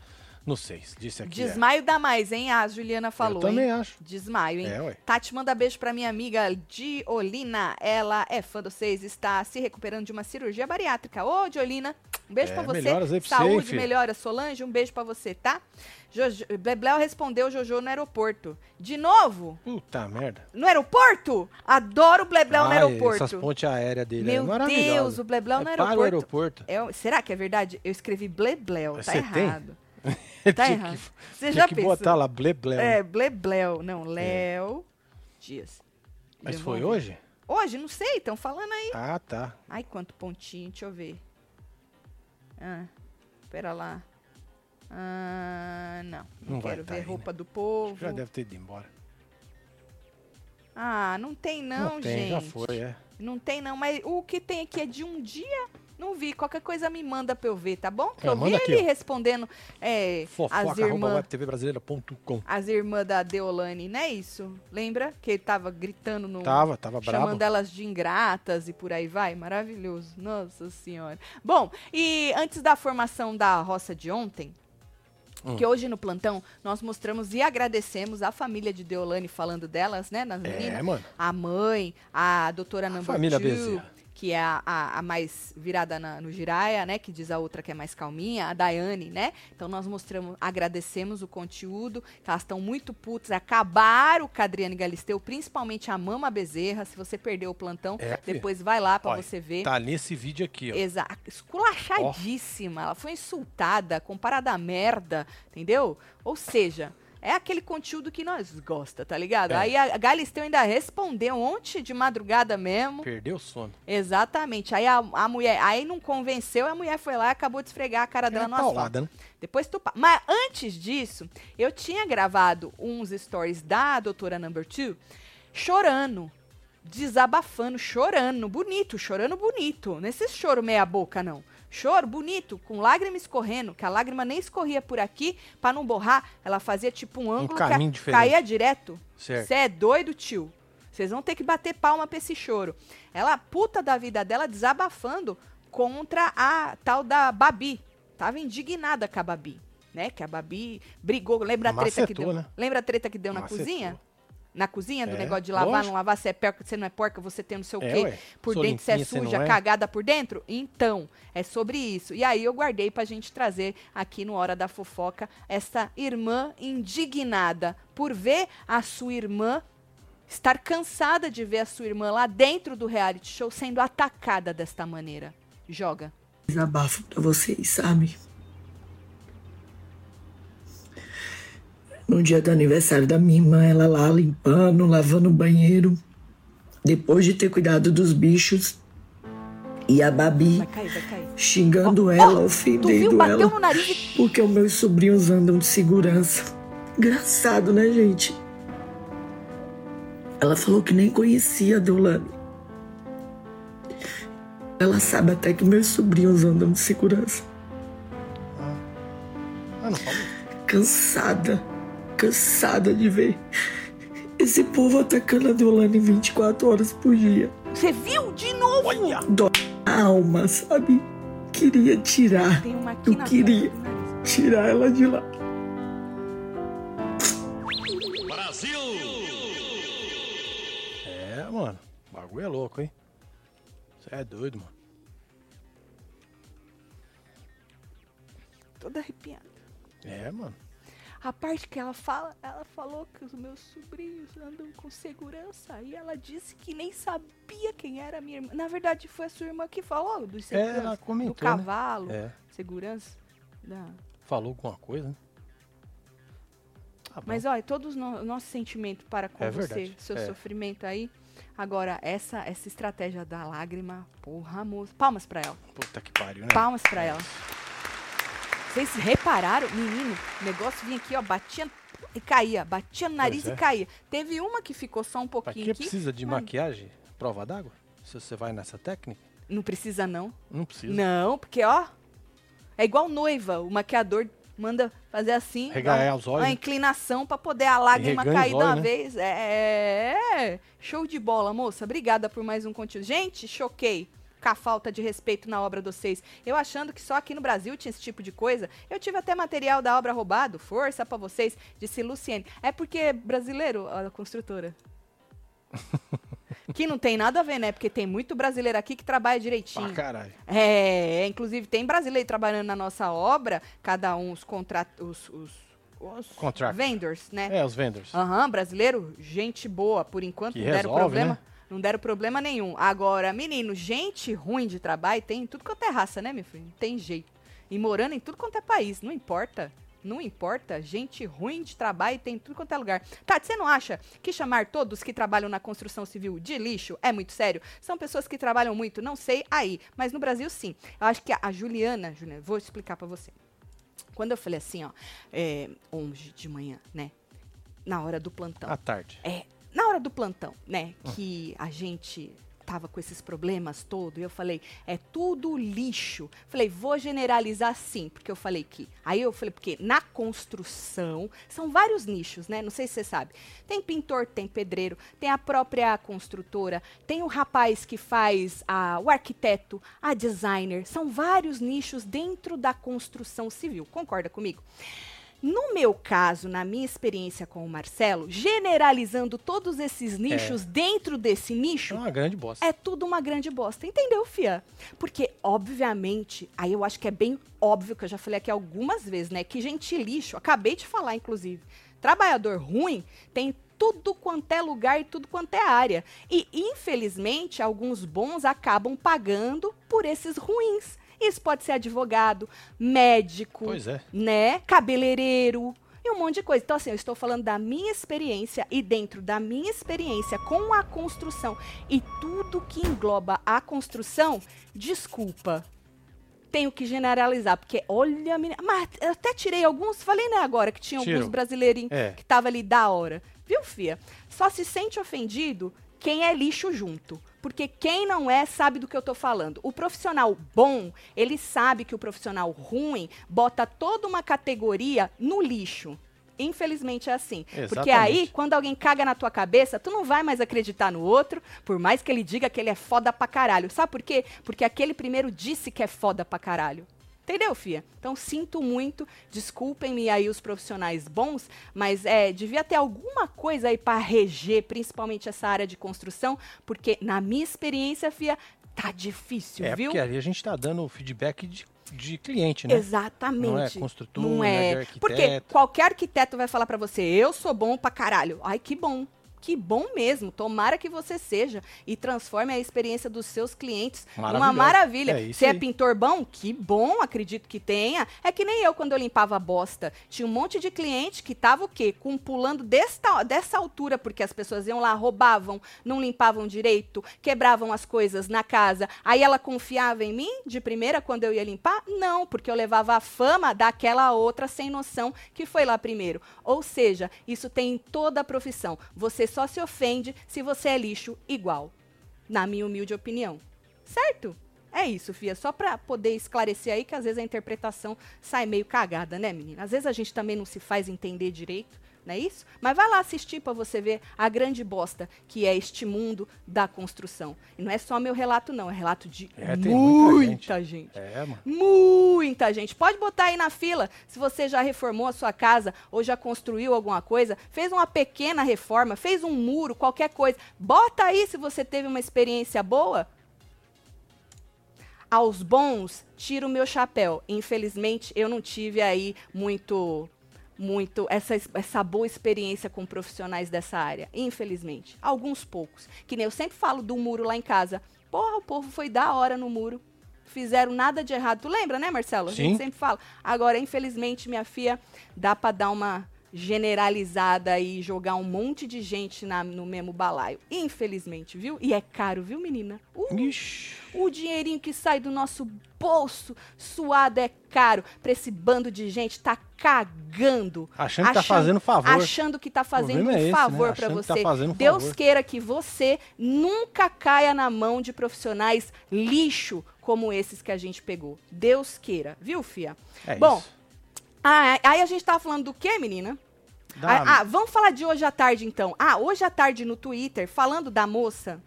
no 6. Disse aqui. é. Desmaio dá mais, hein? A Juliana falou, Eu também hein? acho. Desmaio, hein? É, ué. Tati manda beijo pra minha amiga Diolina. Ela é fã de vocês, está se recuperando de uma cirurgia bariátrica. Ô, Diolina, um beijo É, pra você. melhoras aí pra você, Saúde, filho. melhora. Solange, um beijo pra você, tá? Jojo, Blebleu respondeu Jojo no aeroporto. De novo? Puta merda. No aeroporto? Adoro o Blebleu no aeroporto. Essas pontes aéreas dele é Meu maravilhosas. Deus, o Blebleu no É para o aeroporto. aeroporto. É, será que é verdade? Eu escrevi Blebleu, tá Você tem? errado. Tá errado. que- Você já que pensou? botar lá, blebleu. É, Blebleu. Não, Léo Dias. Mas foi hoje? Hoje, não sei, estão falando aí. Ah, tá. Ai, quanto pontinho, deixa eu ver. Ah, pera lá. Ah, não. Não, Não quero tá ver aí, roupa né? do povo. Já deve ter ido embora. Ah, não tem não, tem, gente. já foi, é. Não tem não, mas o que tem aqui é de um dia. Não vi. Qualquer coisa me manda pra eu ver, tá bom? É, eu vi aqui, ele ó. respondendo é, as Fofoca, irmãs webtvbrasileira.com. as irmãs da Deolane, não é isso? Lembra? Que ele tava gritando no. Tava, tava brabo. Chamando elas de ingratas e por aí vai. Maravilhoso. Nossa Senhora. Bom, e antes da formação da roça de ontem, Hum. que hoje no plantão nós mostramos e agradecemos a família de Deolane falando delas, né? Nas É, meninas. mano. A mãe, a doutora Number família Bezerra. Que é a, a- a mais virada na- no giraia, né? Que diz a outra que é mais calminha, a Daiane, né? Então nós mostramos, agradecemos o conteúdo, que elas estão muito putas, acabaram com a Adriane Galisteu, principalmente a Mama Bezerra. Se você perdeu o plantão, É, depois vai lá pra Olha, você ver. Tá nesse vídeo aqui, ó. Exato. Esculachadíssima. Ela foi insultada, comparada a merda, entendeu? Ou seja, é aquele conteúdo que nós gosta, tá ligado? É. Aí a Galisteu ainda respondeu ontem de madrugada mesmo. Perdeu o sono. Exatamente. Aí a, a mulher, aí não convenceu, a mulher foi lá e acabou de esfregar a cara dela É no asfalto. paulada, né? Depois tu. Mas antes disso, eu tinha gravado uns stories da doutora Number Two chorando, desabafando, chorando, bonito, chorando bonito. Nesse choro meia boca, não. Choro bonito, com lágrima escorrendo, que a lágrima nem escorria por aqui, pra não borrar, ela fazia tipo um ângulo que a- caminho diferente. caía direto. Você é doido, tio. Vocês vão ter que bater palma pra esse choro. Ela, puta da vida dela, desabafando contra a tal da Babi. Tava indignada com a Babi, né? Que a Babi brigou. Lembra a treta que deu? né? Lembra a treta que deu na cozinha? Na cozinha, do É, negócio de lavar, lógico. não lavar, você é porca, você não é porca, você tem não sei o É, quê. ué. Por Sou dentro você é limpinha, você não suja, é? cagada por dentro? Então, é sobre isso. E aí eu guardei pra gente trazer aqui no Hora da Fofoca essa irmã indignada por ver a sua irmã estar cansada de ver a sua irmã lá dentro do reality show sendo atacada desta maneira. Joga. desabafo pra vocês, sabe? No dia do aniversário da minha irmã, ela lá limpando, lavando o banheiro, depois de ter cuidado dos bichos, e a Babi Vai cair, vai cair. xingando Ó, ela, Tu ofendendo ela, porque os meus sobrinhos andam de segurança. Engraçado, né, gente? Ela falou que nem conhecia a Deolane. Ela sabe até que meus sobrinhos andam de segurança. Ah, não falou. cansada, cansada de ver esse povo atacando a Deolane 24 horas por dia. Você viu de novo? Dói a alma, sabe? Queria tirar, Eu queria. nariz. tirar ela de lá. É, mano. O bagulho é louco, hein? Você é doido, mano. Toda arrepiada. É, mano. A parte que ela fala, ela falou que os meus sobrinhos andam com segurança. E ela disse que nem sabia quem era a minha irmã. Na verdade, foi a sua irmã que falou dos É, ela segurança. comentou, do cavalo, né? É. segurança. da- Falou alguma coisa, né? Bom. Mas olha, todos no, nosso sentimento para com É você, verdade, seu é. sofrimento aí. Agora, essa essa estratégia da lágrima, porra, moça. Palmas pra ela. Puta que pariu, né? Palmas pra ela. Vocês repararam, menino? O negócio vinha aqui, ó, batia e caía, batia no nariz Pois e é. caía. Teve uma que ficou só um Pra pouquinho que aqui. precisa de maquiagem? Prova d'água? Se você vai nessa técnica? Não precisa, não. Não precisa. Não, porque, ó, é igual noiva. O maquiador manda fazer assim. Um- os olhos, Uma né? inclinação pra poder a lágrima cair de uma né? vez. É, show de bola, moça. Obrigada por mais um conteúdo. Gente, choquei com a falta de respeito na obra de vocês. Eu achando que só aqui no Brasil tinha esse tipo de coisa. Eu tive até material da obra roubado. Força pra vocês, disse Luciene. É porque brasileiro a construtora. que não tem nada a ver, né? Porque tem muito brasileiro aqui que trabalha direitinho. Pra caralho. É, inclusive tem brasileiro trabalhando na nossa obra, cada um os contratos, os, os, Contract. vendors, né? É, os vendors. Aham, brasileiro, gente boa, por enquanto Que não deram resolve, problema. né? Não deram problema nenhum. Agora, menino, gente ruim de trabalho tem em tudo quanto é raça, né, meu filho? Não tem jeito. E morando em tudo quanto é país, não importa. Não importa, gente ruim de trabalho tem em tudo quanto é lugar. Tati, você não acha que chamar todos que trabalham na construção civil de lixo é muito sério? São pessoas que trabalham muito, não sei aí, mas no Brasil sim. Eu acho que a, Juliana, Juliana, vou explicar para você. Quando eu falei assim, ó, é, hoje de manhã, né? Na hora do plantão. À tarde. É, hora do plantão, né? Que a gente tava com esses problemas todos, e eu falei, é tudo lixo. Falei, vou generalizar sim, porque eu falei que. Aí eu falei, porque na construção são vários nichos, né? Não sei se você sabe. Tem pintor, tem pedreiro, tem a própria construtora, tem o rapaz que faz a, o arquiteto, a designer. São vários nichos dentro da construção civil. Concorda comigo? No meu caso, na minha experiência com o Marcelo, generalizando todos esses nichos dentro desse nicho, É uma grande bosta. é tudo uma grande bosta. Entendeu, Fia? Porque, obviamente, aí eu acho que é bem óbvio que eu já falei aqui algumas vezes, né? Que gente lixo, acabei de falar, inclusive. Trabalhador ruim tem tudo quanto é lugar e tudo quanto é área. E, infelizmente, alguns bons acabam pagando por esses ruins. Isso pode ser advogado, médico, Pois é. né? Cabeleireiro e um monte de coisa. Então, assim, eu estou falando da minha experiência e dentro da minha experiência com a construção e tudo que engloba a construção, desculpa. Tenho que generalizar, porque olha, menina, mas eu até tirei alguns, falei né agora que tinha Tirou. alguns brasileirinhos É. que tava ali da hora. Viu, Fia? Só se sente ofendido quem é lixo junto. Porque quem não é sabe do que eu tô falando. O profissional bom, ele sabe que o profissional ruim bota toda uma categoria no lixo. Infelizmente é assim. Porque aí, Exatamente. quando alguém caga na tua cabeça, tu não vai mais acreditar no outro, por mais que ele diga que ele é foda pra caralho. Sabe por quê? Porque aquele primeiro disse que é foda pra caralho. Entendeu, Fia? Então sinto muito, desculpem-me aí os profissionais bons, mas é, devia ter alguma coisa aí para reger, principalmente essa área de construção, porque na minha experiência, Fia, tá difícil, É, viu? porque ali a gente tá dando feedback de, de cliente, né? Exatamente. Não é construtor, Não é é. arquiteto. Porque qualquer arquiteto vai falar pra você, eu sou bom pra caralho. Ai, que bom. Que bom mesmo. Tomara que você seja e transforme a experiência dos seus clientes numa Maravilhoso. maravilha. É Você é aí. pintor bom? Que bom, acredito que tenha. É que nem eu quando eu limpava a bosta. Tinha um monte de cliente que tava o quê? Com pulando desta, dessa altura, porque as pessoas iam lá, roubavam, não limpavam direito, quebravam as coisas na casa. Aí ela confiava em mim de primeira quando eu ia limpar? Não, porque eu levava a fama daquela outra sem noção que foi lá primeiro. Ou seja, isso tem em toda a profissão. Você só se ofende se você é lixo igual. Na minha humilde opinião. Certo? É isso, Fia. Só pra poder esclarecer aí que às vezes a interpretação sai meio cagada, né, menina? Às vezes a gente também não se faz entender direito, não é isso? Mas vai lá assistir pra você ver a grande bosta que é este mundo da construção. E não é só meu relato, não. É relato de É, muita muita gente. É, mano. Muita gente. Pode botar aí na fila se você já reformou a sua casa ou já construiu alguma coisa, fez uma pequena reforma, fez um muro, qualquer coisa. Bota aí se você teve uma experiência boa. Aos bons, tiro o meu chapéu. Infelizmente, eu não tive aí muito muito essa, es- essa boa experiência com profissionais dessa área. Infelizmente. Alguns poucos. Que nem eu sempre falo do muro lá em casa. Porra, o povo foi da hora no muro. Fizeram nada de errado. Tu lembra, né, Marcelo? A Sim. gente sempre fala. Agora, infelizmente, minha filha, dá pra dar uma generalizada e jogar um monte de gente na- no mesmo balaio. Infelizmente, viu? E é caro, viu, menina? Uh, o dinheirinho que sai do nosso bolso suado é caro pra esse bando de gente tá cagando. Achando que tá fazendo favor. Achando que tá fazendo problema é um esse, favor né? pra Achando que tá você. um Deus favor. queira que você nunca caia na mão de profissionais lixo como esses que a gente pegou. Deus queira, viu, Fia? É Bom, isso. aí a gente tava falando do quê, menina? Dá- Ah, ah, vamos falar de hoje à tarde, então. Ah, hoje à tarde no Twitter, falando da moça,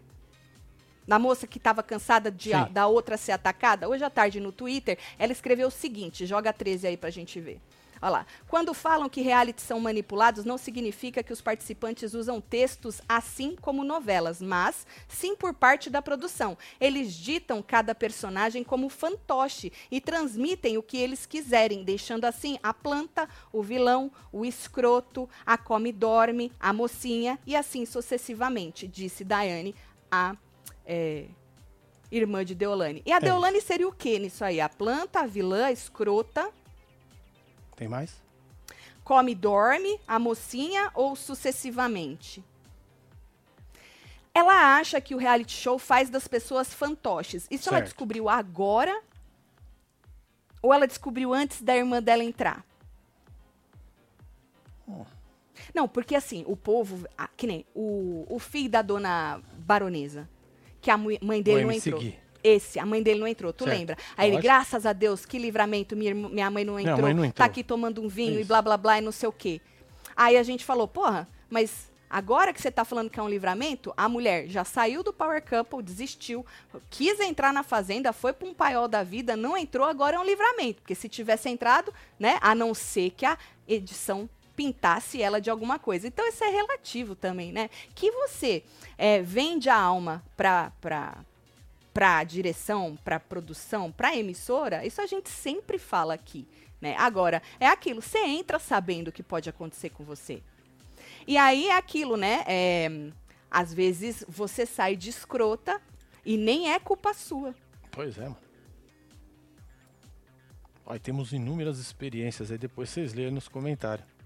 da moça que estava cansada de a- da outra ser atacada, hoje à tarde no Twitter, ela escreveu o seguinte, joga 13 aí pra gente ver. Olha lá. Quando falam que realities são manipulados, não significa que os participantes usam textos assim como novelas, mas sim por parte da produção. Eles ditam cada personagem como fantoche e transmitem o que eles quiserem, deixando assim a planta, o vilão, o escroto, a come dorme, a mocinha e assim sucessivamente, disse Daiane, a é, irmã de Deolane. E a É Deolane seria o que nisso aí? A planta, a vilã, a escrota. Tem mais? come e dorme, a mocinha ou sucessivamente? Ela acha que o reality show faz das pessoas fantoches. Isso ela Certo. descobriu agora ou ela descobriu antes da irmã dela entrar? Não, porque assim, o povo, ah, que nem o, o filho da dona baronesa, que a mãe dele não entrou. Esse, a mãe dele não entrou, tu Certo. lembra? Aí ele, Lógico. graças a Deus, que livramento, minha, minha mãe não entrou, mãe não tá entrou. aqui tomando um vinho e Isso. blá blá blá e não sei o quê. Aí a gente falou, porra, mas agora que você tá falando que é um livramento, a mulher já saiu do Power Couple, desistiu, quis entrar na fazenda, foi pra um paiol da vida, não entrou, agora é um livramento. Porque se tivesse entrado, né, a não ser que a edição pintasse ela de alguma coisa. Então isso é relativo também, né? Que você é, vende a alma pra, pra, pra direção, pra produção, pra emissora, isso a gente sempre fala aqui, né? Agora, é aquilo, você entra sabendo o que pode acontecer com você. E aí é aquilo, né? É, às vezes você sai de escrota e nem é culpa sua. Pois é, mano. Olha, temos inúmeras experiências aí, depois vocês leem nos comentários.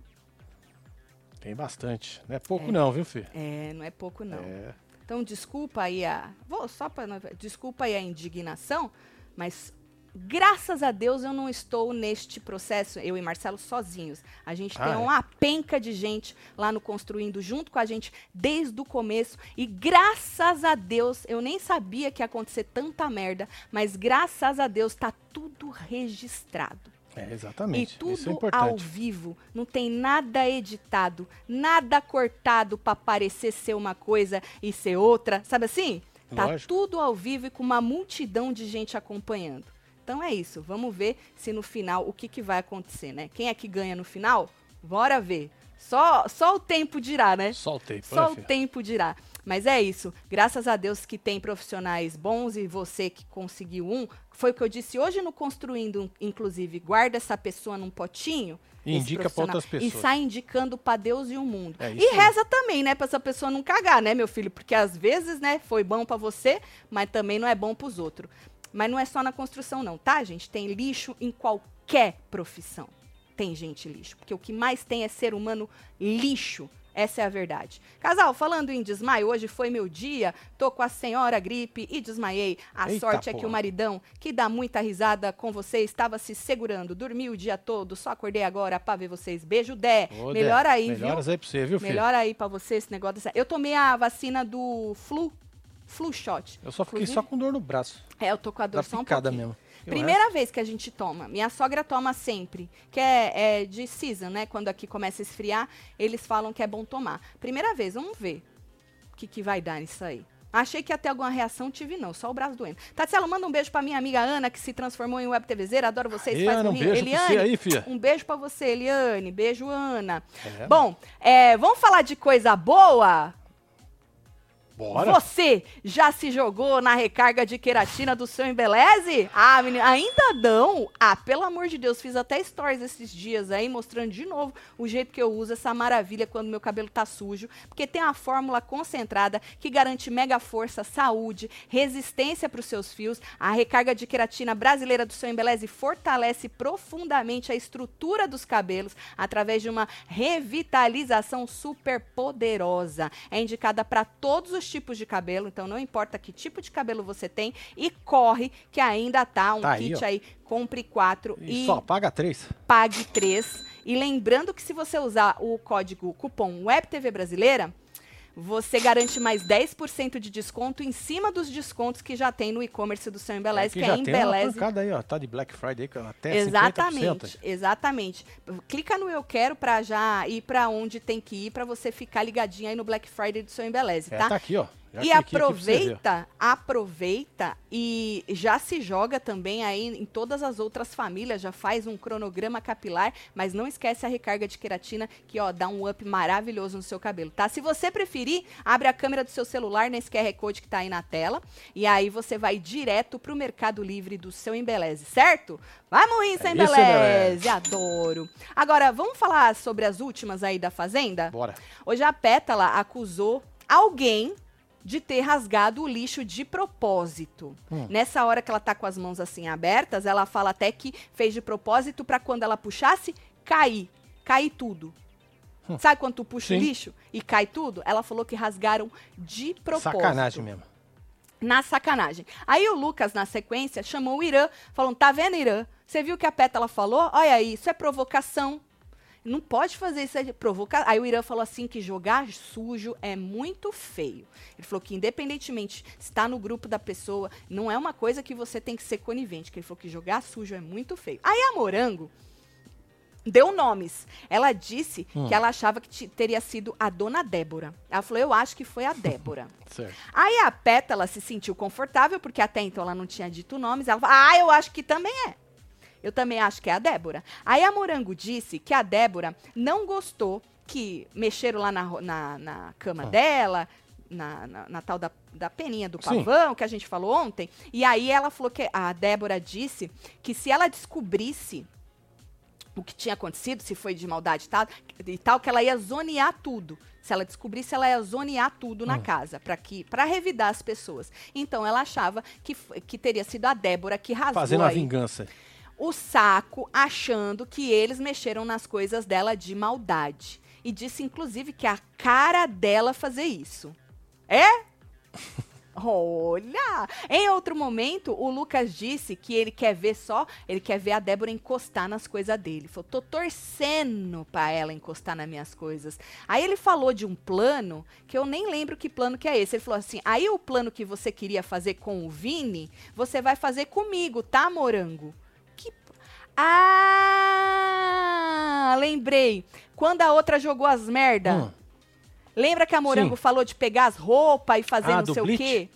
Tem bastante. Não é pouco não, viu, Fê? É, não é pouco não. É. Então, desculpa aí a. Vou só para Desculpa aí a indignação, mas graças a Deus eu não estou neste processo, eu e Marcelo sozinhos. A gente Ah, tem é? uma penca de gente lá no Construindo junto com a gente desde o começo. E graças a Deus, eu nem sabia que ia acontecer tanta merda, mas graças a Deus tá tudo registrado. É, E exatamente. Isso é tudo ao importante. vivo, não tem nada editado, nada cortado pra parecer ser uma coisa e ser outra, sabe assim? Tá Lógico. tudo ao vivo e com uma multidão de gente acompanhando. Então é isso, vamos ver se no final o que, que vai acontecer, né? Quem é que ganha no final? Bora ver. Só, só o tempo dirá, né? Só o tempo, Só né, o tempo dirá. Mas é isso. Graças a Deus que tem profissionais bons e você que conseguiu um. Foi o que eu disse hoje no Construindo, inclusive. Guarda essa pessoa num potinho. E indica profissional, outras pessoas. E sai indicando pra Deus e o mundo. É e reza também, né? Pra essa pessoa não cagar, né, meu filho? Porque às vezes, né, foi bom pra você, mas também não é bom pros outros. Mas não é só na construção, não, tá, gente? Tem lixo em qualquer profissão. Tem gente lixo. Porque o que mais tem é ser humano lixo. Essa é a verdade. Casal, falando em desmaio, hoje foi meu dia, tô com a senhora gripe e desmaiei. A Eita sorte é que o maridão, que dá muita risada com você, estava se segurando. Dormiu o dia todo, só acordei agora pra ver vocês. Beijo, Dé. Ô, Melhor Dé, aí, viu? Melhoras aí pra você, viu, filho? Melhor aí pra você esse negócio. Dessa... Eu tomei a vacina do flu, flu shot. Eu só fiquei Inclusive- só com dor no braço. É, eu tô com a dor Da só um pouquinho. mesmo. Primeira vez que a gente toma. Minha sogra toma sempre. Que é, é de season, né? Quando aqui começa a esfriar, eles falam que é bom tomar. Primeira vez, vamos ver o que, que vai dar nisso aí. Achei que ia ter alguma reação, tive não, só o braço doendo. Tatiana, manda um beijo pra minha amiga Ana, que se transformou em web TVzeira, adoro vocês, Ei, faz Ana, um beijo pra você Eliane, aí, filha. um beijo pra você, Eliane. Beijo, Ana. É, Bom, é, vamos falar de coisa boa? Bora. Você já se jogou na recarga de queratina do seu Embeleze? Ah, menina, ainda não? Ah, pelo amor de Deus, fiz até stories esses dias aí, mostrando de novo o jeito que eu uso essa maravilha quando meu cabelo tá sujo. Porque tem a fórmula concentrada que garante mega força, saúde, resistência para os seus fios. A recarga de queratina brasileira do seu Embeleze fortalece profundamente a estrutura dos cabelos através de uma revitalização super poderosa. É indicada para todos os tipos de cabelo, então não importa que tipo de cabelo você tem e corre que ainda tá um Tá aí, kit ó. aí, compre quatro E e só paga três. pague 3. E lembrando que se você usar o código cupom WebTV Brasileira, você garante mais 10% de desconto em cima dos descontos que já tem no e-commerce do seu Embeleze, que, já é Embeleze. pancada aí, ó. Tá de Black Friday até 50%. Exatamente, exatamente. Clica no eu quero pra já ir pra onde tem que ir pra você ficar ligadinho aí no Black Friday do seu Embeleze, É, tá? tá aqui, ó. Já E aproveita, aproveita e já se joga também aí em todas as outras famílias, já faz um cronograma capilar, mas não esquece a recarga de queratina que ó dá um up maravilhoso no seu cabelo, tá? Se você preferir, abre a câmera do seu celular nesse QR Code que tá aí na tela e aí você vai direto pro Mercado Livre do seu Embeleze, certo? Vamos rir, seu É isso, Embeleze, adoro. Agora, vamos falar sobre as últimas aí da Fazenda? Bora. Hoje a Pétala acusou alguém de ter rasgado o lixo de propósito. Hum. Nessa hora que ela tá com as mãos assim abertas, ela fala até que fez de propósito para quando ela puxasse, cair. cair tudo. Sabe quando tu puxa Sim. o lixo e cai tudo? Ela falou que rasgaram de propósito. Sacanagem mesmo. Na sacanagem. Aí o Lucas, na sequência, chamou o Irã, falando: tá vendo, Irã? Você viu o que a Pétala falou? Olha aí, isso é provocação. Não pode fazer isso, é provocar. Aí o Irã falou assim que jogar sujo é muito feio. Ele falou que independentemente se está no grupo da pessoa, não é uma coisa que você tem que ser conivente. Que ele falou que jogar sujo é muito feio. Aí a Morango deu nomes. Ela disse que ela achava que teria sido a dona Débora. Ela falou: eu acho que foi a Débora. Aí a Pétala se sentiu confortável, porque até então ela não tinha dito nomes. Ela falou, ah, eu acho que também é. Eu também acho que é a Débora. Aí a Morango disse que a Débora não gostou que mexeram lá na, na, na cama Ah. dela, na, na, na tal da, da peninha do Sim. pavão, que a gente falou ontem. E aí ela falou que a Débora disse que se ela descobrisse o que tinha acontecido, se foi de maldade e tal, e tal, que ela ia zonear tudo. Se ela descobrisse, ela ia zonear tudo na Hum. casa, para que para revidar as pessoas. Então ela achava que, que teria sido a Débora que rasgou Fazendo a aí vingança. O saco, achando que eles mexeram nas coisas dela de maldade. E disse, inclusive, que a cara dela fazer isso. É? Olha! Em outro momento, o Lucas disse que ele quer ver só, ele quer ver a Débora encostar nas coisas dele. Falou, tô torcendo pra ela encostar nas minhas coisas. Aí ele falou de um plano, que eu nem lembro que plano que é esse. Ele falou assim, aí o plano que você queria fazer com o Vini, você vai fazer comigo, tá, Morango? Ah, lembrei. Quando a outra jogou as merda, Hum. lembra que a Morango Sim. falou de pegar as roupas e fazer Ah, não sei o quê?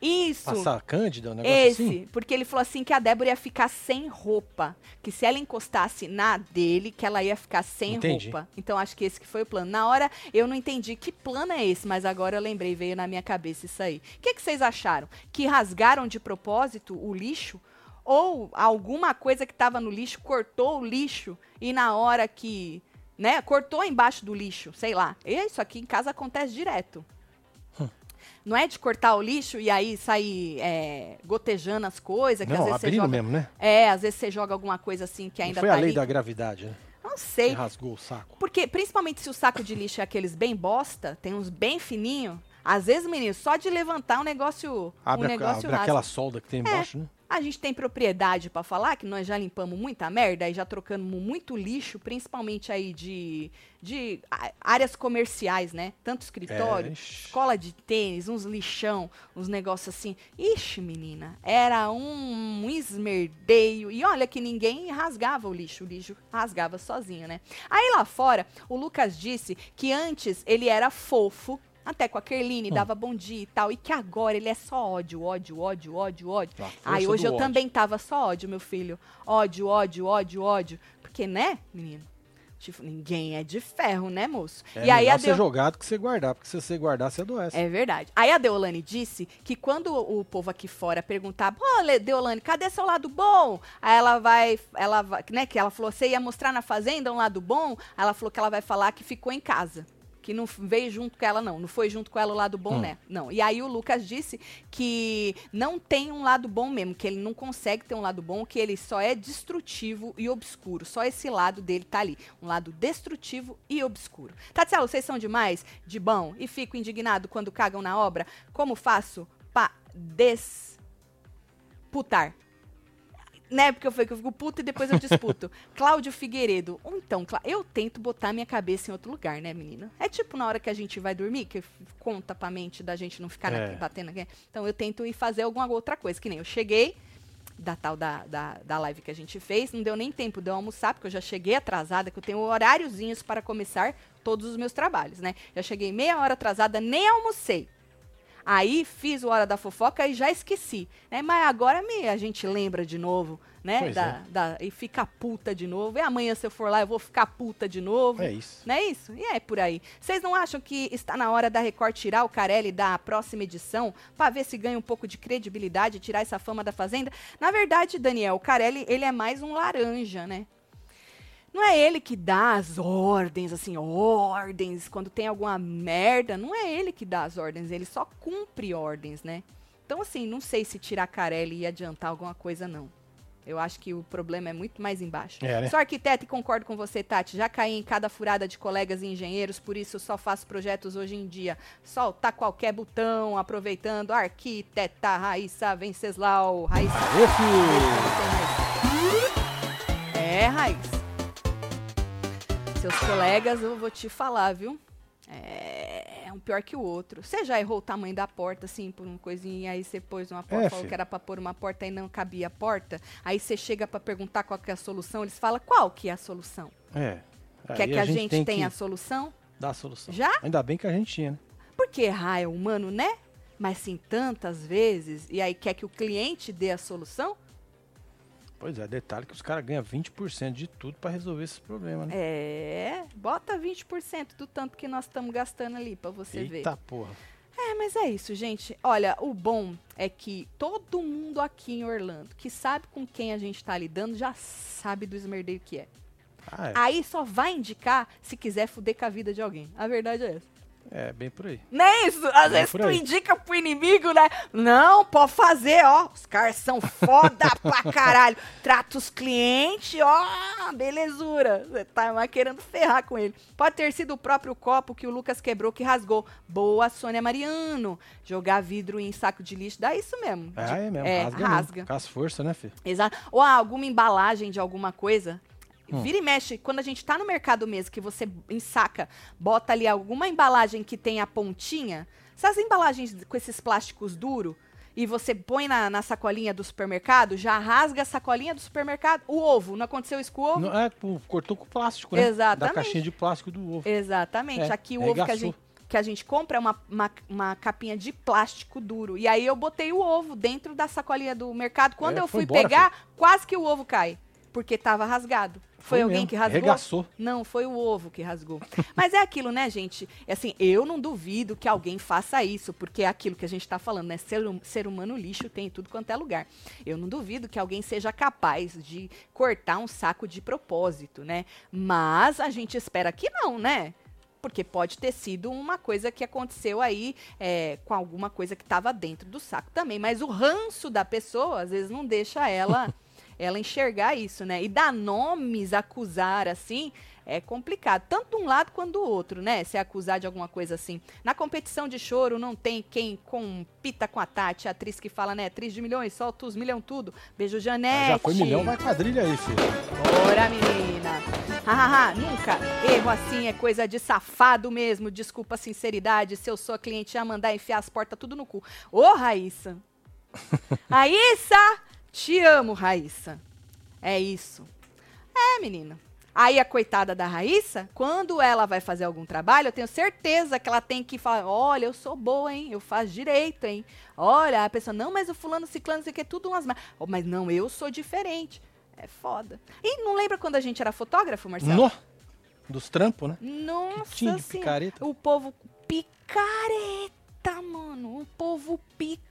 Isso. Passar cândida, um negócio Esse, assim. porque ele falou assim que a Débora ia ficar sem roupa, que se ela encostasse na dele, que ela ia ficar sem Entendi. roupa. Então acho que esse que foi o plano. Na hora eu não entendi que plano é esse, mas agora eu lembrei, veio na minha cabeça isso aí. O que, que vocês acharam? Que rasgaram de propósito o lixo? Ou alguma coisa que estava no lixo cortou o lixo e na hora que, né, cortou embaixo do lixo, sei lá. Isso aqui em casa acontece direto. Não é de cortar o lixo e aí sair é, gotejando as coisas, que às Não, vezes você abrindo joga. mesmo, né? É, às vezes você joga alguma coisa assim que Não ainda foi tá a lei ali. da gravidade, né? Não Você sei. rasgou o saco. Porque, principalmente se o saco de lixo é aqueles bem bosta, tem uns bem fininho. Às vezes, menino, só de levantar um negócio. Abre, um a- negócio abre rasga. aquela solda que tem embaixo, né? A gente tem propriedade pra falar que nós já limpamos muita merda e já trocamos muito lixo, principalmente aí de, de áreas comerciais, né? Tanto escritório, É, escola de tênis, uns lixão, uns negócios assim. Ixi, menina, era um, um esmerdeio. E olha que ninguém rasgava o lixo, o lixo rasgava sozinho, né? Aí lá fora, o Lucas disse que antes ele era fofo, até com a Hum. Kerline, dava bom dia e tal, e que agora ele é só ódio, ódio, ódio, ódio, ódio. Aí hoje eu ódio. também tava só ódio, meu filho. Ódio, ódio, ódio, ódio. Porque, né, menino? Tipo, ninguém é de ferro, né, moço? É e aí a ser Deo... jogado que você guardar, porque se você guardar, você adoece. É verdade. Aí a Deolane disse que quando o povo aqui fora perguntar, pô, Le- Deolane, cadê seu lado bom? Aí ela vai, ela vai, né, que ela falou, você ia mostrar na fazenda um lado bom? Aí ela falou que ela vai falar que ficou em casa. Que não veio junto com ela, não. Não foi junto com ela o lado bom, Hum. né? Não. E aí o Lucas disse que não tem um lado bom mesmo, que ele não consegue ter um lado bom, que ele só é destrutivo e obscuro. Só esse lado dele tá ali. Um lado destrutivo e obscuro. Tatiana, vocês são demais de bom e fico indignado quando cagam na obra. Como faço pra disputar? Né, porque eu falei que eu fico puto e depois eu disputo. Cláudio Figueiredo. Ou então, eu tento botar minha cabeça em outro lugar, né, menina? É tipo na hora que a gente vai dormir, que conta pra mente da gente não ficar na- É. batendo aqui. Então eu tento ir fazer alguma outra coisa. Que nem eu cheguei da tal da, da, da live que a gente fez, não deu nem tempo de eu almoçar, porque eu já cheguei atrasada, que eu tenho horáriozinhos para começar todos os meus trabalhos, né? Já cheguei meia hora atrasada, nem almocei. Aí fiz o Hora da Fofoca e já esqueci, né? Mas agora me, a gente lembra de novo, né? Da, é. da- e fica puta de novo. E amanhã se eu for lá eu vou ficar puta de novo. É isso. Não é isso? E é por aí. Vocês não acham que está na hora da Record tirar o Carelli da próxima edição para ver se ganha um pouco de credibilidade e tirar essa fama da Fazenda? Na verdade, Daniel, o Carelli, ele é mais um laranja, né? Não é ele que dá as ordens, assim, ordens, quando tem alguma merda, não é ele que dá as ordens, ele só cumpre ordens, né? Então, assim, não sei se tirar Carelli ia adiantar alguma coisa, não. Eu acho que o problema é muito mais embaixo. É, né? Sou arquiteta e concordo com você, Tati. Já caí em cada furada de colegas e engenheiros, por isso só faço projetos hoje em dia. Soltar qualquer botão, aproveitando. Arquiteta Raíssa Venceslau. Raíssa. Aê! É, Raíssa. Seus colegas, eu vou te falar, viu? É, é um pior que o outro. Você já errou o tamanho da porta, assim, por uma coisinha, e aí você pôs uma porta, É, falou filho. que era pra pôr uma porta e não cabia a porta. Aí você chega pra perguntar qual que é a solução, eles falam qual que é a solução. É. Quer aí que a, gente, tem tenha a solução? dar a solução. Já? Ainda bem que a gente tinha, né? Porque errar é humano, né? Mas sim, tantas vezes, e aí quer que o cliente dê a solução? Pois é, detalhe que os caras ganham 20% de tudo pra resolver esses problemas, né? É, bota 20% do tanto que nós estamos gastando ali pra você ver. Eita porra. É, mas é isso, gente. Olha, o bom é que todo mundo aqui em Orlando que sabe com quem a gente tá lidando já sabe do esmerdeio que é. Ah, é. Aí só vai indicar se quiser fuder com a vida de alguém. A verdade é essa. É, bem por aí. Não é isso? Às É vezes tu aí. indica pro inimigo, né? Não, pode fazer, ó. Os caras são foda pra caralho. Trata os clientes, ó. Belezura. Você tá mais querendo ferrar com ele. Pode ter sido o próprio copo que o Lucas quebrou que rasgou. Boa, Sônia Mariano. Jogar vidro em saco de lixo dá isso mesmo. É, De- é mesmo. É, rasga. rasga. mesmo. Com as forças, né, filho? Exato. Ou ah, alguma embalagem de alguma coisa. Hum. Vira e mexe, quando a gente tá no mercado mesmo, que você ensaca, bota ali alguma embalagem que tem a pontinha, essas embalagens com esses plásticos duros, e você põe na, na sacolinha do supermercado, já rasga a sacolinha do supermercado. O ovo, não aconteceu isso com o ovo? Não, é, pô, cortou com plástico, né? Exatamente. Da caixinha de plástico do ovo. Exatamente. É, Aqui o ovo que a, gente, que a gente compra é uma, uma, uma capinha de plástico duro. E aí eu botei o ovo dentro da sacolinha do mercado. Quando É, eu fui embora, pegar, quase que o ovo cai. Porque tava rasgado. Foi, alguém mesmo, que rasgou? Arregaçou. Não, foi o ovo que rasgou. Mas é aquilo, né, gente? É Assim, eu não duvido que alguém faça isso, porque é aquilo que a gente tá falando, né? Ser, hum- ser humano lixo tem em tudo quanto é lugar. Eu não duvido que alguém seja capaz de cortar um saco de propósito, né? Mas a gente espera que não, né? Porque pode ter sido uma coisa que aconteceu aí é, com alguma coisa que estava dentro do saco também. Mas o ranço da pessoa, às vezes, não deixa ela ela enxergar isso, né? E dar nomes, acusar assim, é complicado. Tanto de um lado quanto do outro, né? Se acusar de alguma coisa assim. Na competição de choro, não tem quem compita com a Tati, a atriz que fala, né? Atriz de milhões, solta os milhão tudo. Beijo, Janete. Já foi milhão, vai quadrilha aí, filho. Bora, menina. Hahaha, nunca. Erro assim é coisa de safado mesmo. Desculpa a sinceridade. Se eu sou a cliente, ia mandar enfiar as portas tudo no cu. Ô, Raíssa. Raíssa! Te amo, Raíssa. É isso. É, menina. Aí a coitada da Raíssa, quando ela vai fazer algum trabalho, eu tenho certeza que ela tem que falar: olha, eu sou boa, hein? Eu faço direito, hein? Olha, a pessoa, não, mas o fulano, ciclano, isso aqui é tudo umas. ma-" Oh, mas não, eu sou diferente. É foda. E não lembra quando a gente era fotógrafo, Marcelo? No, dos trampos, né? Nossa tinha de picareta. O povo picareta, mano. O povo picareta.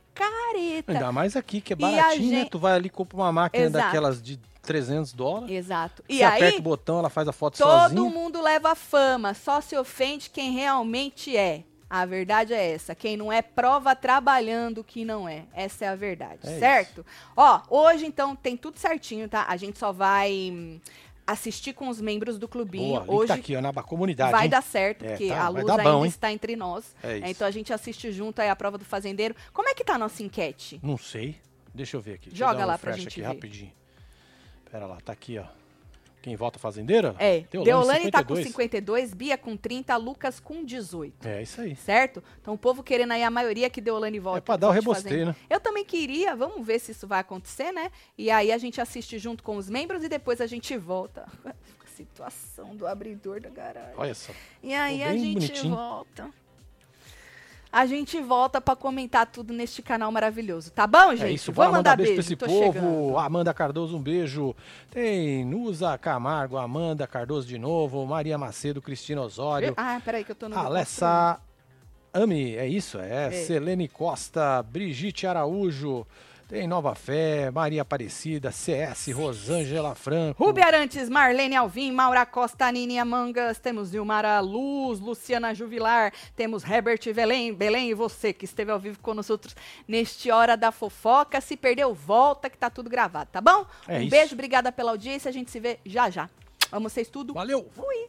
Ainda mais aqui, que é baratinho, né? gente- Tu vai ali, compra uma máquina Exato. daquelas de 300 dólares. Exato. E Você aperta aí, o botão, ela faz a foto todo sozinha. mundo leva fama. Só se ofende quem realmente é. A verdade é essa. Quem não é, prova trabalhando que não é. Essa é a verdade, É certo? Ó, hoje então tem tudo certinho, tá? A gente só vai hum, assistir com os membros do clubinho. Boa, link hoje tá aqui, ó, na comunidade. vai hein? dar certo, É, porque tá, a luz ainda bom, está entre nós. É isso. Então a gente assiste junto aí a prova do fazendeiro. Como é que tá a nossa enquete? Não sei. Deixa eu ver aqui. Deixa Joga lá pra gente aqui ver. rapidinho. Pera lá, tá aqui, ó. Quem vota fazendeira? É, Deolane, Deolane tá com 52. 52, Bia com 30, Lucas com 18. É isso aí. Certo? Então o povo querendo aí a maioria que Deolane volta. É pra dar o rebosteio, fazendo. né? Eu também queria, vamos ver se isso vai acontecer, né? E aí a gente assiste junto com os membros e depois a gente volta. Situação do abridor da garagem. Olha só. E aí a gente bonitinho. volta. A gente volta pra comentar tudo neste canal maravilhoso, tá bom, gente? É isso, Vamos mandar mandar beijo, beijo, pra esse povo. chegando. Amanda Cardoso, um beijo. Tem Nusa Camargo, Amanda Cardoso de novo, Maria Macedo, Cristina Osório, Ah, peraí que eu tô no... Alessa Ami, é isso? É. É. Selene Costa, Brigitte Araújo, Tem Nova Fé, Maria Aparecida, CS, Rosângela Franco. Rubi Arantes, Marlene Alvim, Maura Costa, Nininha Mangas, temos Vilmara Luz, Luciana Juvilar, temos Herbert Belém, Belém e você que esteve ao vivo com nós outros neste Hora da Fofoca. Se perdeu, volta que tá tudo gravado, tá bom? É um isso. beijo, obrigada pela audiência, a gente se vê já já. Amo vocês tudo. Valeu! Fui!